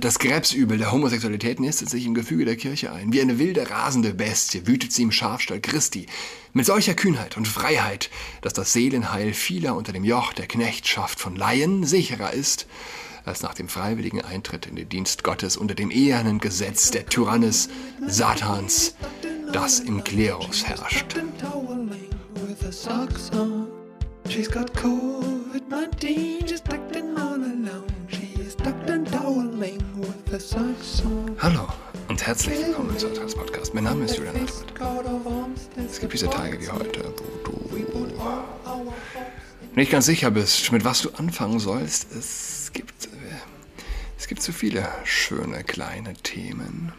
Das Krebsübel der Homosexualität nistet sich im Gefüge der Kirche ein. Wie eine wilde, rasende Bestie wütet sie im Schafstall Christi. Mit solcher Kühnheit und Freiheit, dass das Seelenheil vieler unter dem Joch der Knechtschaft von Laien sicherer ist, als nach dem freiwilligen Eintritt in den Dienst Gottes unter dem ehernen Gesetz der Tyrannis Satans, das im Klerus herrscht. She's got COVID-19, she's tucked in all alone. Hallo und herzlich willkommen zu Trans Podcast. Mein Name ist Julian Hartmann. Es gibt diese Tage wie heute, wo du nicht ganz sicher bist, mit was du anfangen sollst. Es gibt, es gibt so viele schöne kleine Themen.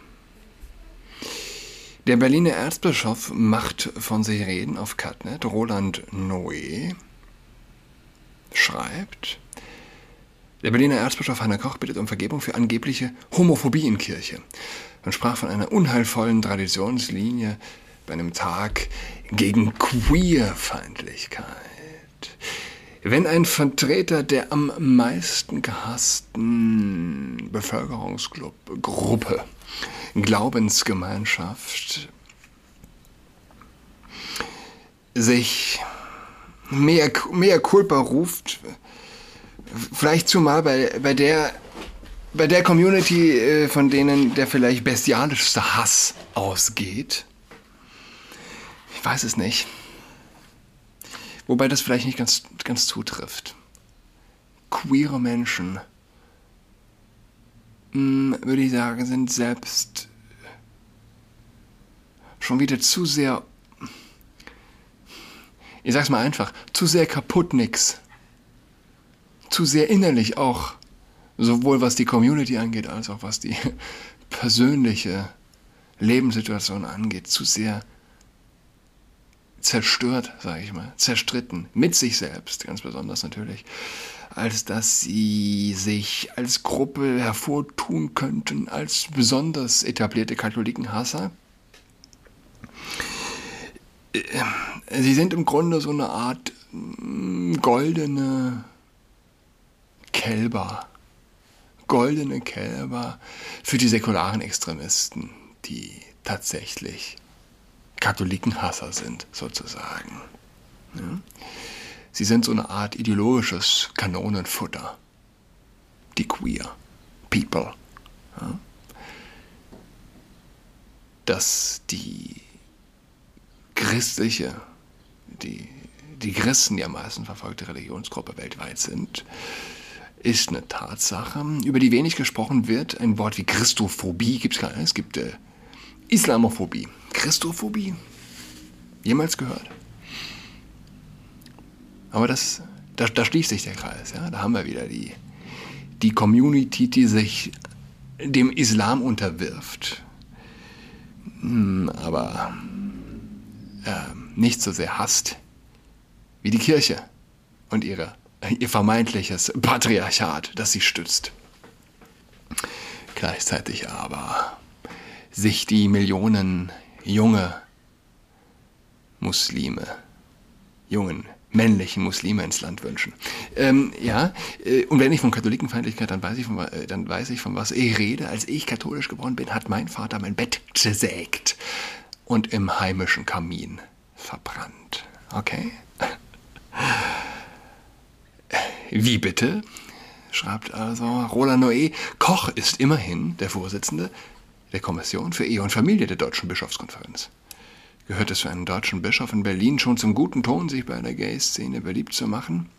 Der Berliner Erzbischof macht von sich reden auf Catnet. Roland Noé schreibt, der Berliner Erzbischof Heiner Koch bittet um Vergebung für angebliche Homophobie in Kirche und sprach von einer unheilvollen Traditionslinie bei einem Tag gegen Queerfeindlichkeit. Wenn ein Vertreter der am meisten gehassten Bevölkerungsgruppe, Glaubensgemeinschaft, sich mehr, mehr Culpa ruft, Vielleicht zumal bei, bei der bei der Community, äh, von denen der vielleicht bestialischste Hass ausgeht. Ich weiß es nicht. Wobei das vielleicht nicht ganz, ganz zutrifft. Queere Menschen, hm, würde ich sagen, sind selbst schon wieder zu sehr, ich sag's mal einfach, zu sehr kaputt nix zu sehr innerlich auch, sowohl was die Community angeht, als auch was die persönliche Lebenssituation angeht, zu sehr zerstört, sage ich mal, zerstritten, mit sich selbst, ganz besonders natürlich, als dass sie sich als Gruppe hervortun könnten, als besonders etablierte Katholikenhasser. Sie sind im Grunde so eine Art mm, goldene Kälber, goldene Kälber für die säkularen Extremisten, die tatsächlich Katholikenhasser sind, sozusagen. Ja? Sie sind so eine Art ideologisches Kanonenfutter. Die Queer People. Ja? Dass die christliche, die, die Christen die am meisten verfolgte Religionsgruppe weltweit sind, ist eine Tatsache, über die wenig gesprochen wird. Ein Wort wie Christophobie gibt es gar nicht. Es gibt äh, Islamophobie. Christophobie? Jemals gehört? Aber das, da, da schließt sich der Kreis. Ja? Da haben wir wieder die, die Community, die sich dem Islam unterwirft. Hm, aber äh, nicht so sehr hasst wie die Kirche und ihre ihr vermeintliches Patriarchat, das sie stützt. Gleichzeitig aber sich die Millionen junge Muslime, jungen männlichen Muslime ins Land wünschen. Ähm, ja, äh, und wenn ich von Katholikenfeindlichkeit, dann weiß, ich von, äh, dann weiß ich, von was ich rede. Als ich katholisch geworden bin, hat mein Vater mein Bett zersägt und im heimischen Kamin verbrannt. Okay? Wie bitte? schreibt also Roland Noé. Koch ist immerhin der Vorsitzende der Kommission für Ehe und Familie der Deutschen Bischofskonferenz. Gehört es für einen deutschen Bischof in Berlin schon zum guten Ton, sich bei der Gay-Szene beliebt zu machen?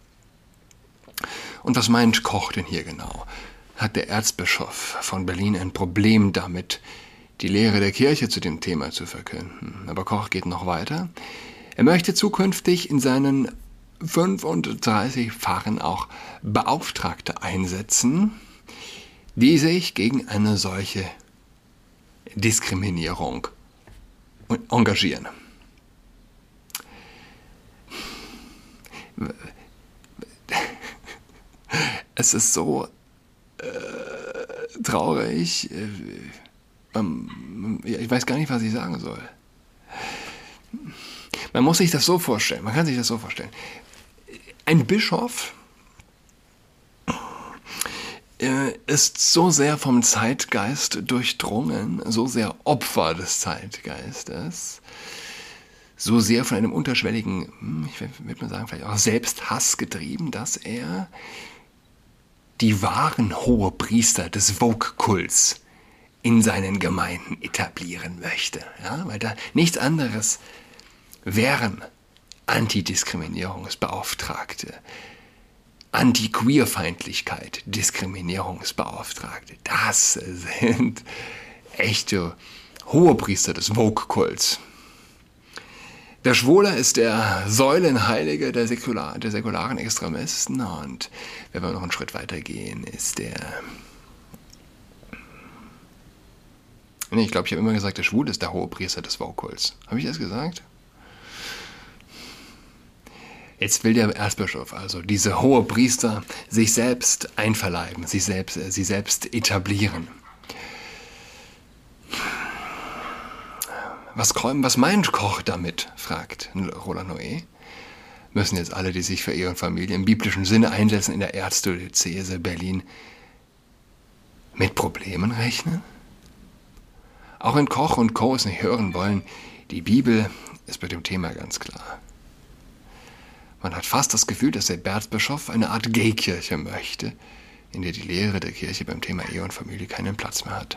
Und was meint Koch denn hier genau? Hat der Erzbischof von Berlin ein Problem damit, die Lehre der Kirche zu dem Thema zu verkünden? Aber Koch geht noch weiter. Er möchte zukünftig in seinen 35 fachen auch Beauftragte einsetzen, die sich gegen eine solche Diskriminierung engagieren. Es ist so äh, traurig. Äh, ähm, ich weiß gar nicht, was ich sagen soll. Man muss sich das so vorstellen. Man kann sich das so vorstellen ein Bischof äh, ist so sehr vom Zeitgeist durchdrungen, so sehr Opfer des Zeitgeistes, so sehr von einem unterschwelligen, hm, ich würde mal sagen, vielleicht auch Selbsthass getrieben, dass er die wahren Hohepriester des Vogue-Kults in seinen Gemeinden etablieren möchte. Ja, weil da nichts anderes wären Antidiskriminierungsbeauftragte, Anti-Queerfeindlichkeit, Diskriminierungsbeauftragte. Das sind echte Hohepriester des Vogue-Kults. Der Schwuler ist der Säulenheilige der, Säkular, der säkularen Extremisten und wenn wir noch einen Schritt weiter gehen, ist der... Nee, ich glaube, ich habe immer gesagt, der Schwule ist der Hohepriester des Vogue-Kults. Habe ich das gesagt? Jetzt will der Erzbischof, also diese hohe Priester, sich selbst einverleiben, sich selbst, äh, sie selbst etablieren. Was, was meint Koch damit? fragt Roland Noé. Müssen jetzt alle, die sich für und Familie im biblischen Sinne einsetzen, in der Erzdiözese Berlin mit Problemen rechnen? Auch wenn Koch und Co. es nicht hören wollen, die Bibel ist mit dem Thema ganz klar. Man hat fast das Gefühl, dass der Erzbischof eine Art Gay-Kirche möchte, in der die Lehre der Kirche beim Thema Ehe und Familie keinen Platz mehr hat.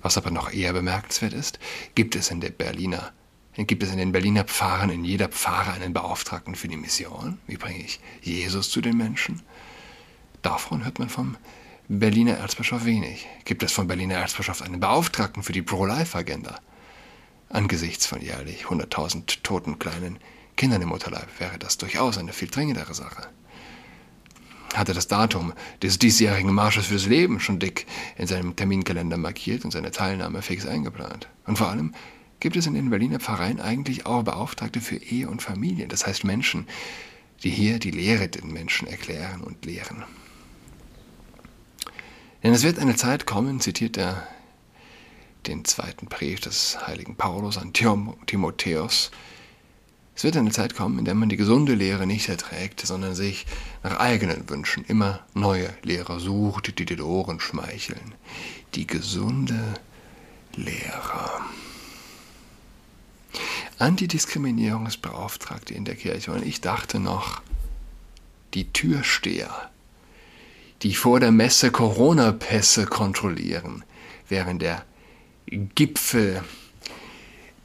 Was aber noch eher bemerkenswert ist, gibt es in der Berliner gibt es in den Berliner Pfarren in jeder Pfarre einen Beauftragten für die Mission. Wie bringe ich Jesus zu den Menschen? Davon hört man vom Berliner Erzbischof wenig. Gibt es vom Berliner Erzbischof einen Beauftragten für die Pro-Life-Agenda? Angesichts von jährlich 100.000 toten kleinen Kindern im Mutterleib wäre das durchaus eine viel dringendere Sache. Hatte das Datum des diesjährigen Marsches fürs Leben schon dick in seinem Terminkalender markiert und seine Teilnahme fix eingeplant. Und vor allem gibt es in den Berliner Pfarreien eigentlich auch Beauftragte für Ehe und Familie, das heißt Menschen, die hier die Lehre den Menschen erklären und lehren. Denn es wird eine Zeit kommen, zitiert er den zweiten Brief des heiligen Paulus an Timotheus, es wird eine Zeit kommen, in der man die gesunde Lehre nicht erträgt, sondern sich nach eigenen Wünschen immer neue Lehrer sucht, die den Ohren schmeicheln. Die gesunde Lehre. Antidiskriminierungsbeauftragte in der Kirche. Und ich dachte noch, die Türsteher, die vor der Messe Corona-Pässe kontrollieren, wären der Gipfel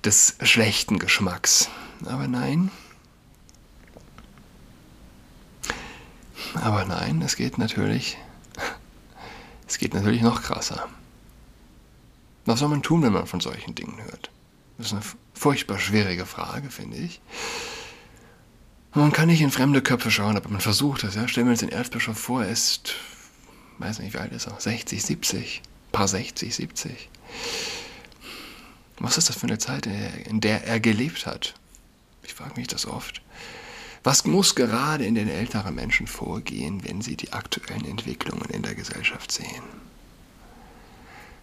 des schlechten Geschmacks. Aber nein. Aber nein, es geht natürlich. Es geht natürlich noch krasser. Was soll man tun, wenn man von solchen Dingen hört? Das ist eine furchtbar schwierige Frage, finde ich. Man kann nicht in fremde Köpfe schauen, aber man versucht es. Ja? Stellen wir uns den Erzbischof vor, er ist, weiß nicht, wie alt ist er? 60, 70, paar 60, 70. Was ist das für eine Zeit, in der er gelebt hat? Ich frage mich das oft. Was muss gerade in den älteren Menschen vorgehen, wenn sie die aktuellen Entwicklungen in der Gesellschaft sehen?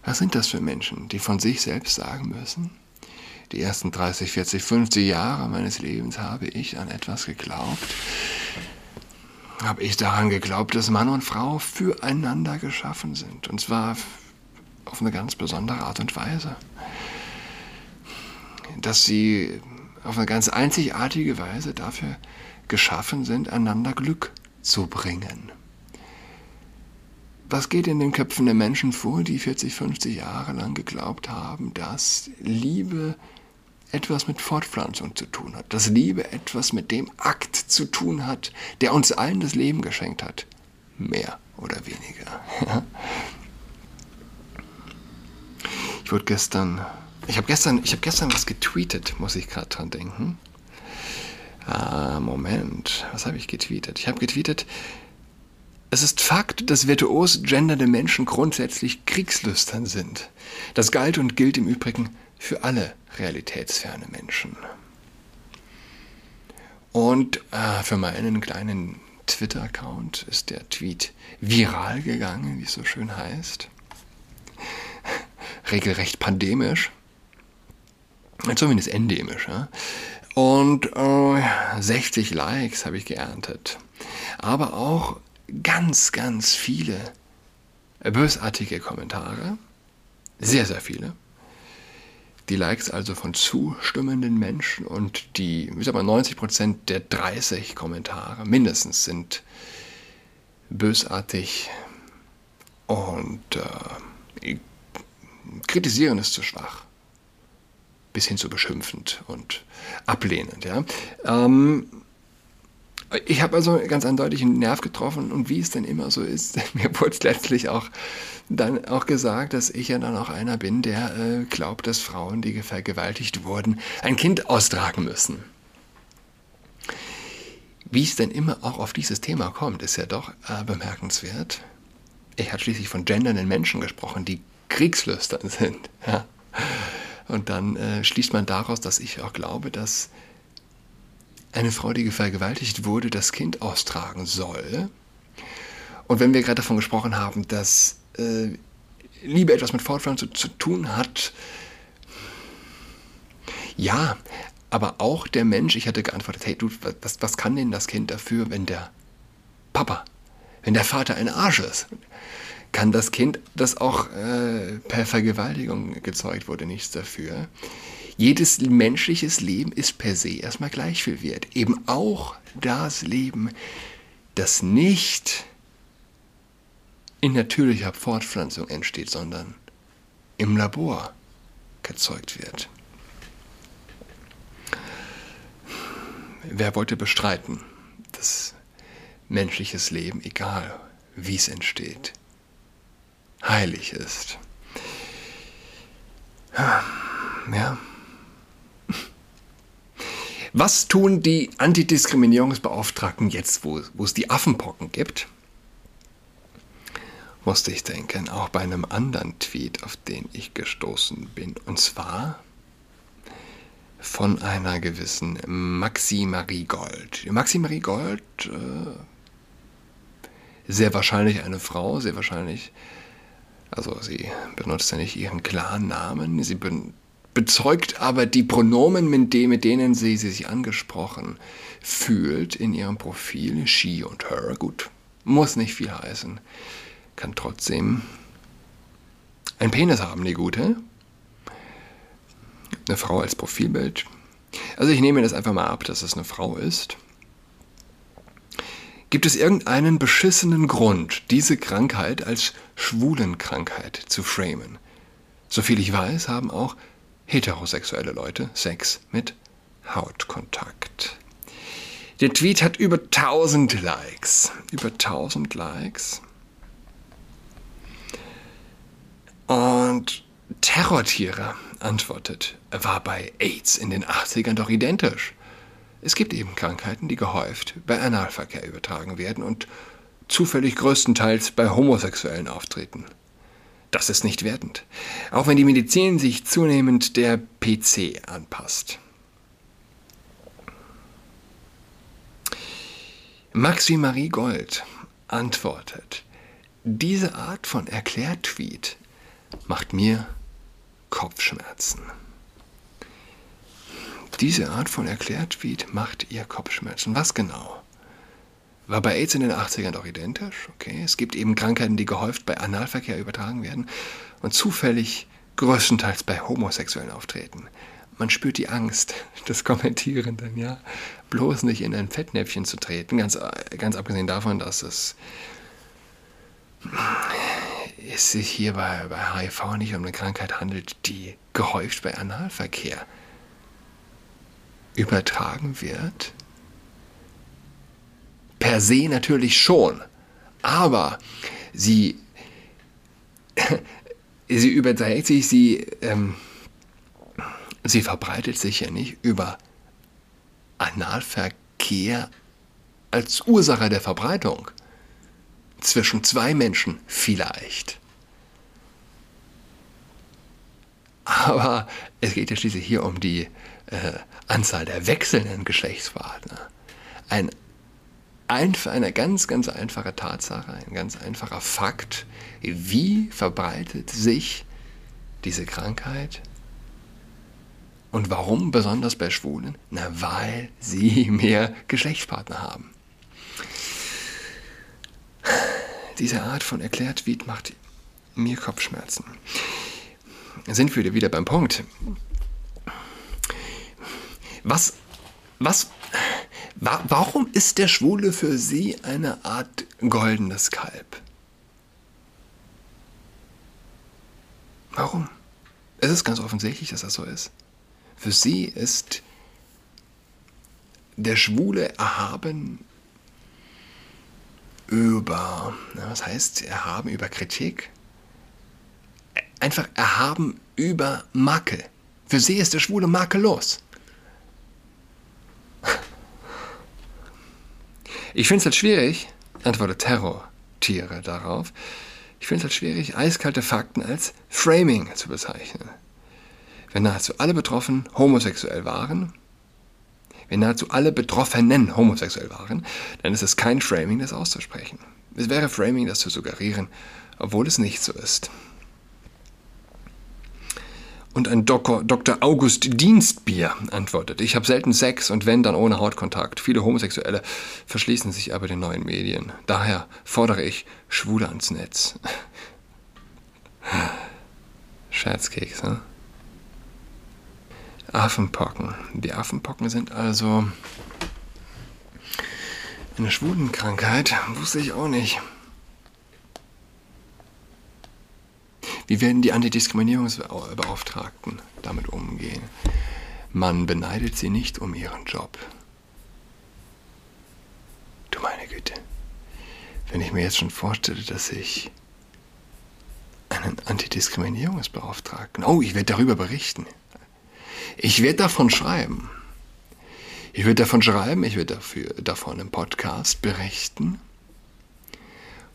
Was sind das für Menschen, die von sich selbst sagen müssen, die ersten 30, 40, 50 Jahre meines Lebens habe ich an etwas geglaubt, habe ich daran geglaubt, dass Mann und Frau füreinander geschaffen sind, und zwar auf eine ganz besondere Art und Weise. Dass sie auf eine ganz einzigartige Weise dafür geschaffen sind, einander Glück zu bringen. Was geht in den Köpfen der Menschen vor, die 40, 50 Jahre lang geglaubt haben, dass Liebe etwas mit Fortpflanzung zu tun hat, dass Liebe etwas mit dem Akt zu tun hat, der uns allen das Leben geschenkt hat? Mehr oder weniger. Ich wurde gestern ich habe gestern, hab gestern was getweetet, muss ich gerade dran denken. Ah, Moment, was habe ich getweetet? Ich habe getweetet, es ist Fakt, dass virtuos gendernde Menschen grundsätzlich kriegslüstern sind. Das galt und gilt im Übrigen für alle realitätsferne Menschen. Und äh, für meinen kleinen Twitter-Account ist der Tweet viral gegangen, wie es so schön heißt. Regelrecht pandemisch zumindest endemisch. Ja? Und äh, 60 Likes habe ich geerntet. Aber auch ganz, ganz viele bösartige Kommentare, sehr, sehr viele. Die Likes also von zustimmenden Menschen und die, ich sag mal, 90% der 30 Kommentare mindestens sind bösartig und äh, kritisieren ist zu schwach. Bis hin zu beschimpfend und ablehnend. Ja. Ähm, ich habe also ganz eindeutig einen Nerv getroffen und wie es denn immer so ist, mir wurde letztlich auch dann auch gesagt, dass ich ja dann auch einer bin, der äh, glaubt, dass Frauen, die vergewaltigt wurden, ein Kind austragen müssen. Wie es denn immer auch auf dieses Thema kommt, ist ja doch äh, bemerkenswert. Ich habe schließlich von gendernden Menschen gesprochen, die kriegslüstern sind. Ja. Und dann äh, schließt man daraus, dass ich auch glaube, dass eine Frau, die vergewaltigt wurde, das Kind austragen soll. Und wenn wir gerade davon gesprochen haben, dass äh, Liebe etwas mit Fortpflanzung zu, zu tun hat, ja, aber auch der Mensch, ich hatte geantwortet, hey du, was, was kann denn das Kind dafür, wenn der Papa, wenn der Vater ein Arsch ist? Kann das Kind, das auch äh, per Vergewaltigung gezeugt wurde, nichts dafür? Jedes menschliches Leben ist per se erstmal gleich viel wert. Eben auch das Leben, das nicht in natürlicher Fortpflanzung entsteht, sondern im Labor gezeugt wird. Wer wollte bestreiten, dass menschliches Leben, egal wie es entsteht, heilig ist? Ja. Was tun die Antidiskriminierungsbeauftragten jetzt, wo, wo es die Affenpocken gibt? Musste ich denken, auch bei einem anderen Tweet, auf den ich gestoßen bin. Und zwar von einer gewissen Maxi Marie Gold. Maxi Marie Gold, äh, sehr wahrscheinlich eine Frau, sehr wahrscheinlich, also sie benutzt ja nicht ihren klaren Namen, sie ben, bezeugt aber die Pronomen, mit, dem, mit denen sie, sie sich angesprochen fühlt in ihrem Profil, she und her. Gut, muss nicht viel heißen, kann trotzdem ein Penis haben, die gute. Eine Frau als Profilbild. Also ich nehme das einfach mal ab, dass es eine Frau ist. Gibt es irgendeinen beschissenen Grund, diese Krankheit als Schwulenkrankheit zu framen? Soviel ich weiß, haben auch heterosexuelle Leute Sex mit Hautkontakt. Der Tweet hat über 1000 Likes. Über 1000 Likes. Und Terrortiere antwortet, war bei AIDS in den 80ern doch identisch. Es gibt eben Krankheiten, die gehäuft bei Analverkehr übertragen werden und zufällig größtenteils bei Homosexuellen auftreten. Das ist nicht wertend, auch wenn die Medizin sich zunehmend der PC anpasst. Maxi Marie Gold antwortet, diese Art von Erklärtweet macht mir Kopfschmerzen. Diese Art von Erklärtweet macht ihr Kopfschmerzen. Was genau? War bei AIDS in den 80ern doch identisch. Okay, es gibt eben Krankheiten, die gehäuft bei Analverkehr übertragen werden und zufällig größtenteils bei Homosexuellen auftreten. Man spürt die Angst des Kommentierenden, ja, bloß nicht in ein Fettnäpfchen zu treten, ganz, ganz abgesehen davon, dass es, es sich hier bei, bei HIV nicht um eine Krankheit handelt, die gehäuft bei Analverkehr übertragen wird per se natürlich schon. Aber sie, sie überträgt sich, sie, ähm, sie verbreitet sich ja nicht über Analverkehr als Ursache der Verbreitung. Zwischen zwei Menschen vielleicht. Aber es geht ja schließlich hier um die äh, Anzahl der wechselnden Geschlechtspartner. Ein eine ganz, ganz einfache Tatsache, ein ganz einfacher Fakt. Wie verbreitet sich diese Krankheit? Und warum besonders bei Schwulen? Na, weil sie mehr Geschlechtspartner haben. Diese Art von Erklärtweet macht mir Kopfschmerzen. Sind wir wieder beim Punkt. Was, was, wa warum ist der Schwule für Sie eine Art goldenes Kalb? Warum? Es ist ganz offensichtlich, dass das so ist. Für Sie ist der Schwule erhaben über, was heißt erhaben über Kritik? Einfach erhaben über Makel. Für sie ist der Schwule makellos. Ich finde es halt schwierig, antwortet Terror-Tiere darauf, ich finde es halt schwierig, eiskalte Fakten als Framing zu bezeichnen. Wenn nahezu alle Betroffenen homosexuell waren, wenn nahezu alle Betroffenen homosexuell waren, dann ist es kein Framing, das auszusprechen. Es wäre Framing, das zu suggerieren, obwohl es nicht so ist. Und ein Dok Dr. August Dienstbier antwortet, ich habe selten Sex und wenn, dann ohne Hautkontakt. Viele Homosexuelle verschließen sich aber den neuen Medien. Daher fordere ich Schwule ans Netz. Scherzkeks, ne? Affenpocken. Die Affenpocken sind also eine Schwulenkrankheit. Wusste ich auch nicht. Wie werden die Antidiskriminierungsbeauftragten damit umgehen? Man beneidet sie nicht um ihren Job. Du meine Güte. Wenn ich mir jetzt schon vorstelle, dass ich einen Antidiskriminierungsbeauftragten. Oh, ich werde darüber berichten. Ich werde davon schreiben. Ich werde davon schreiben, ich werde dafür, davon im Podcast berichten.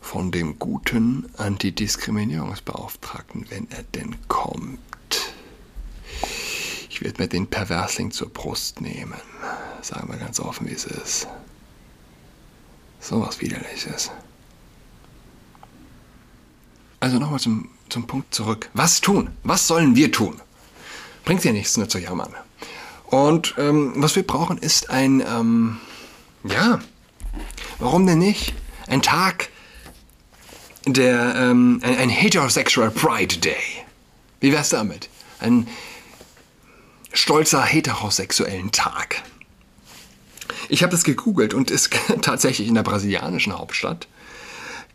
Von dem guten Antidiskriminierungsbeauftragten, wenn er denn kommt. Ich werde mir den Perversling zur Brust nehmen. Sagen wir ganz offen, wie es ist. So was Widerliches. Also nochmal zum, zum Punkt zurück. Was tun? Was sollen wir tun? Bringt ja nichts, nur zu jammern. Und ähm, was wir brauchen, ist ein, ähm, ja, warum denn nicht? Ein Tag, der, ähm, ein, ein Heterosexual Pride Day. Wie wär's damit? Ein stolzer heterosexuellen Tag. Ich habe das gegoogelt und ist tatsächlich in der brasilianischen Hauptstadt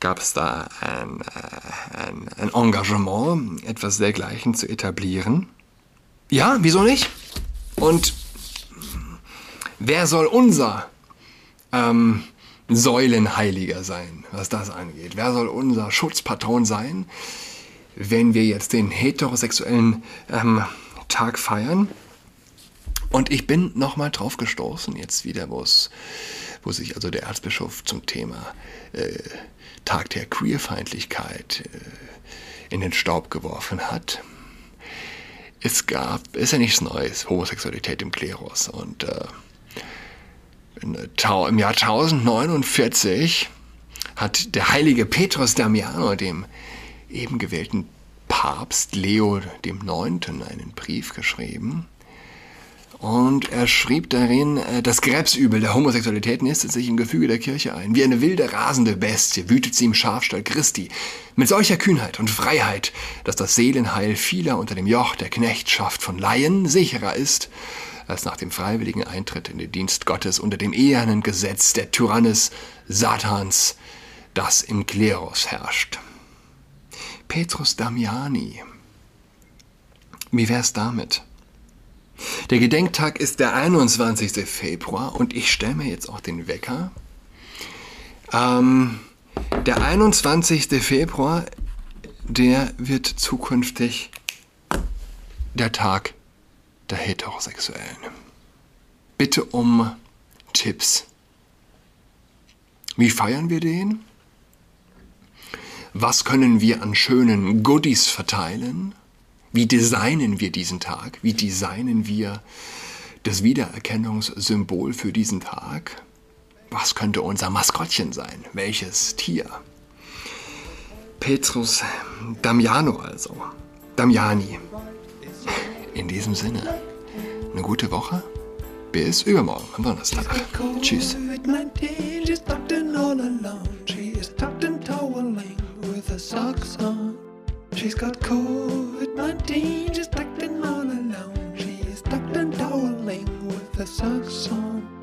gab es da ein, äh, ein, ein Engagement, etwas dergleichen zu etablieren. Ja, wieso nicht? Und wer soll unser ähm, Säulenheiliger sein, was das angeht? Wer soll unser Schutzpatron sein, wenn wir jetzt den heterosexuellen ähm, Tag feiern? Und ich bin nochmal drauf gestoßen, jetzt wieder, wo sich also der Erzbischof zum Thema äh, Tag der Queerfeindlichkeit äh, in den Staub geworfen hat es gab, ist ja nichts Neues, Homosexualität im Klerus. Und äh, im Jahr 1049 hat der heilige Petrus Damiano dem eben gewählten Papst Leo IX. einen Brief geschrieben, und er schrieb darin, äh, das Krebsübel der Homosexualität nistet sich im Gefüge der Kirche ein. Wie eine wilde, rasende Bestie wütet sie im Schafstall Christi. Mit solcher Kühnheit und Freiheit, dass das Seelenheil vieler unter dem Joch der Knechtschaft von Laien sicherer ist, als nach dem freiwilligen Eintritt in den Dienst Gottes unter dem ehernen Gesetz der Tyrannis Satans, das im Klerus herrscht. Petrus Damiani. Wie wär's damit? Der Gedenktag ist der 21. Februar und ich stelle mir jetzt auch den Wecker. Ähm, der 21. Februar, der wird zukünftig der Tag der Heterosexuellen. Bitte um Tipps. Wie feiern wir den? Was können wir an schönen Goodies verteilen? Wie designen wir diesen Tag? Wie designen wir das Wiedererkennungssymbol für diesen Tag? Was könnte unser Maskottchen sein? Welches Tier? Petrus Damiano also. Damiani. In diesem Sinne, eine gute Woche. Bis übermorgen am Donnerstag. Tschüss. She's got COVID-19, she's tucked in all alone. She is tucked and toweling with her socks on.